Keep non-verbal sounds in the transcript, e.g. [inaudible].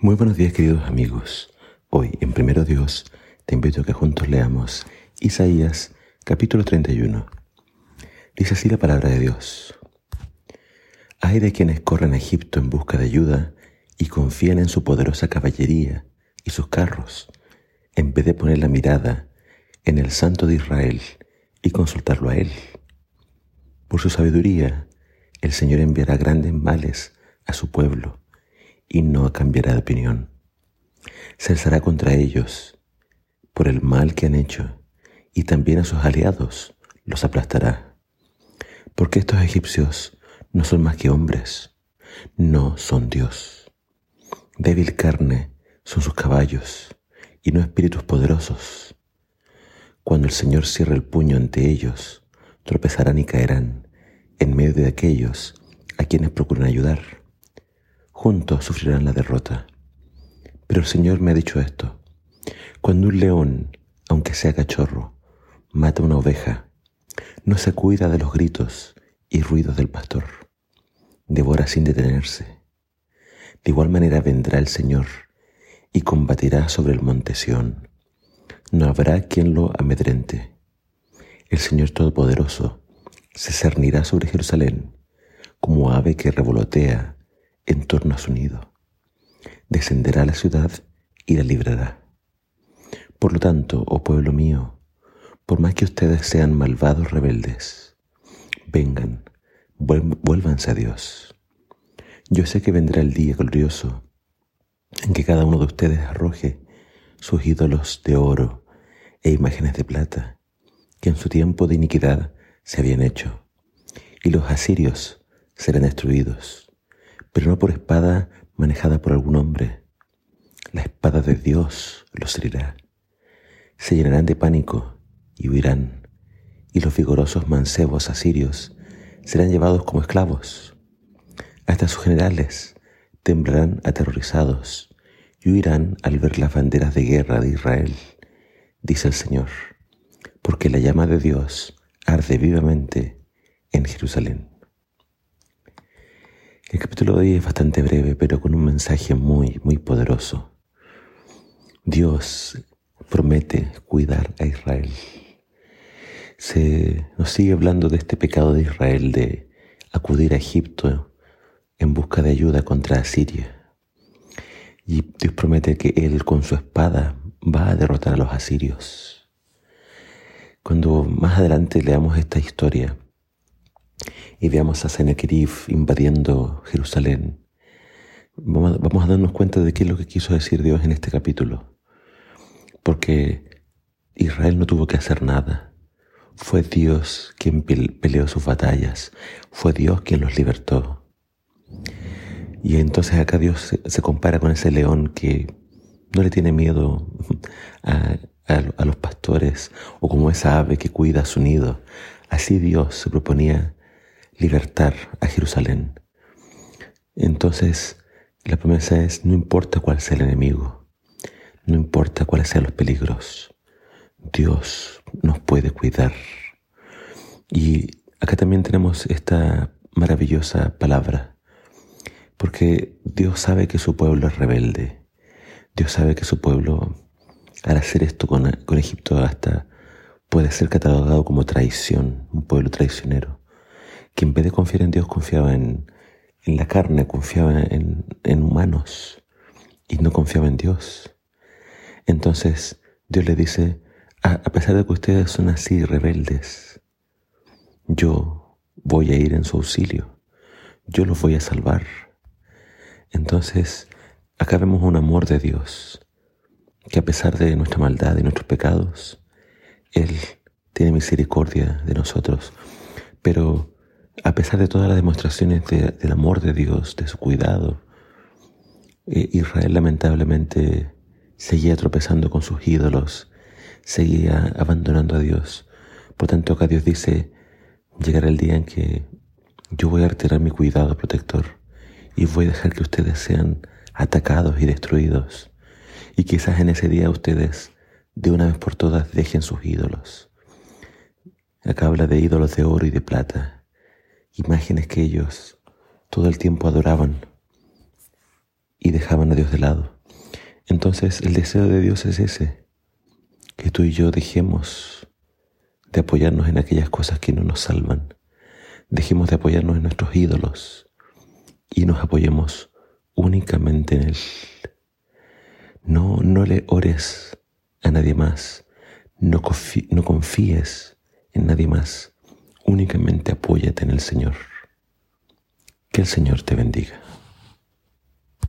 Muy buenos días queridos amigos. Hoy en Primero Dios te invito a que juntos leamos Isaías capítulo 31. Dice así la palabra de Dios. Hay de quienes corren a Egipto en busca de ayuda y confían en su poderosa caballería y sus carros, en vez de poner la mirada en el Santo de Israel y consultarlo a Él. Por su sabiduría, el Señor enviará grandes males a su pueblo y no cambiará de opinión. Se alzará contra ellos por el mal que han hecho y también a sus aliados los aplastará. Porque estos egipcios no son más que hombres, no son Dios. Débil carne son sus caballos y no espíritus poderosos. Cuando el Señor cierre el puño ante ellos, tropezarán y caerán en medio de aquellos a quienes procuran ayudar juntos sufrirán la derrota. Pero el Señor me ha dicho esto. Cuando un león, aunque sea cachorro, mata una oveja, no se cuida de los gritos y ruidos del pastor. Devora sin detenerse. De igual manera vendrá el Señor y combatirá sobre el monte Sión. No habrá quien lo amedrente. El Señor Todopoderoso se cernirá sobre Jerusalén como ave que revolotea en torno a su nido. Descenderá a la ciudad y la librará. Por lo tanto, oh pueblo mío, por más que ustedes sean malvados rebeldes, vengan, vuélvanse a Dios. Yo sé que vendrá el día glorioso en que cada uno de ustedes arroje sus ídolos de oro e imágenes de plata, que en su tiempo de iniquidad se habían hecho, y los asirios serán destruidos pero no por espada manejada por algún hombre. La espada de Dios los herirá. Se llenarán de pánico y huirán, y los vigorosos mancebos asirios serán llevados como esclavos. Hasta sus generales temblarán aterrorizados y huirán al ver las banderas de guerra de Israel, dice el Señor, porque la llama de Dios arde vivamente en Jerusalén. El capítulo de hoy es bastante breve, pero con un mensaje muy, muy poderoso. Dios promete cuidar a Israel. Se nos sigue hablando de este pecado de Israel de acudir a Egipto en busca de ayuda contra Asiria. Y Dios promete que Él con su espada va a derrotar a los asirios. Cuando más adelante leamos esta historia, y veamos a Sennacherib invadiendo Jerusalén, vamos a darnos cuenta de qué es lo que quiso decir Dios en este capítulo. Porque Israel no tuvo que hacer nada. Fue Dios quien peleó sus batallas. Fue Dios quien los libertó. Y entonces acá Dios se compara con ese león que no le tiene miedo [laughs] a, a los pastores o como esa ave que cuida su nido. Así Dios se proponía libertar a Jerusalén. Entonces, la promesa es, no importa cuál sea el enemigo, no importa cuáles sean los peligros, Dios nos puede cuidar. Y acá también tenemos esta maravillosa palabra, porque Dios sabe que su pueblo es rebelde, Dios sabe que su pueblo, al hacer esto con, con Egipto, hasta puede ser catalogado como traición, un pueblo traicionero que en vez de confiar en Dios confiaba en, la carne, confiaba en, en humanos y no confiaba en Dios. Entonces Dios le dice, a, pesar de que ustedes son así rebeldes, yo voy a ir en su auxilio, yo los voy a salvar. Entonces, acá vemos un amor de Dios, que a pesar de nuestra maldad y nuestros pecados, Él tiene misericordia de nosotros, pero a pesar de todas las demostraciones del amor de Dios, de su cuidado, eh, Israel lamentablemente seguía tropezando con sus ídolos, seguía abandonando a Dios. Por tanto, acá Dios dice, llegará el día en que yo voy a retirar mi cuidado protector y voy a dejar que ustedes sean atacados y destruidos. Y quizás en ese día ustedes de una vez por todas dejen sus ídolos. Acá habla de ídolos de oro y de plata, imágenes que ellos todo el tiempo adoraban. y dejaban a Dios de lado. Entonces el deseo de Dios es ese, que tú y yo dejemos de apoyarnos en aquellas cosas que no nos salvan, dejemos de apoyarnos en nuestros ídolos y nos apoyemos únicamente en Él. No, no le ores a nadie más, no, no confíes en nadie más, únicamente apóyate en el Señor. Que el Señor te bendiga.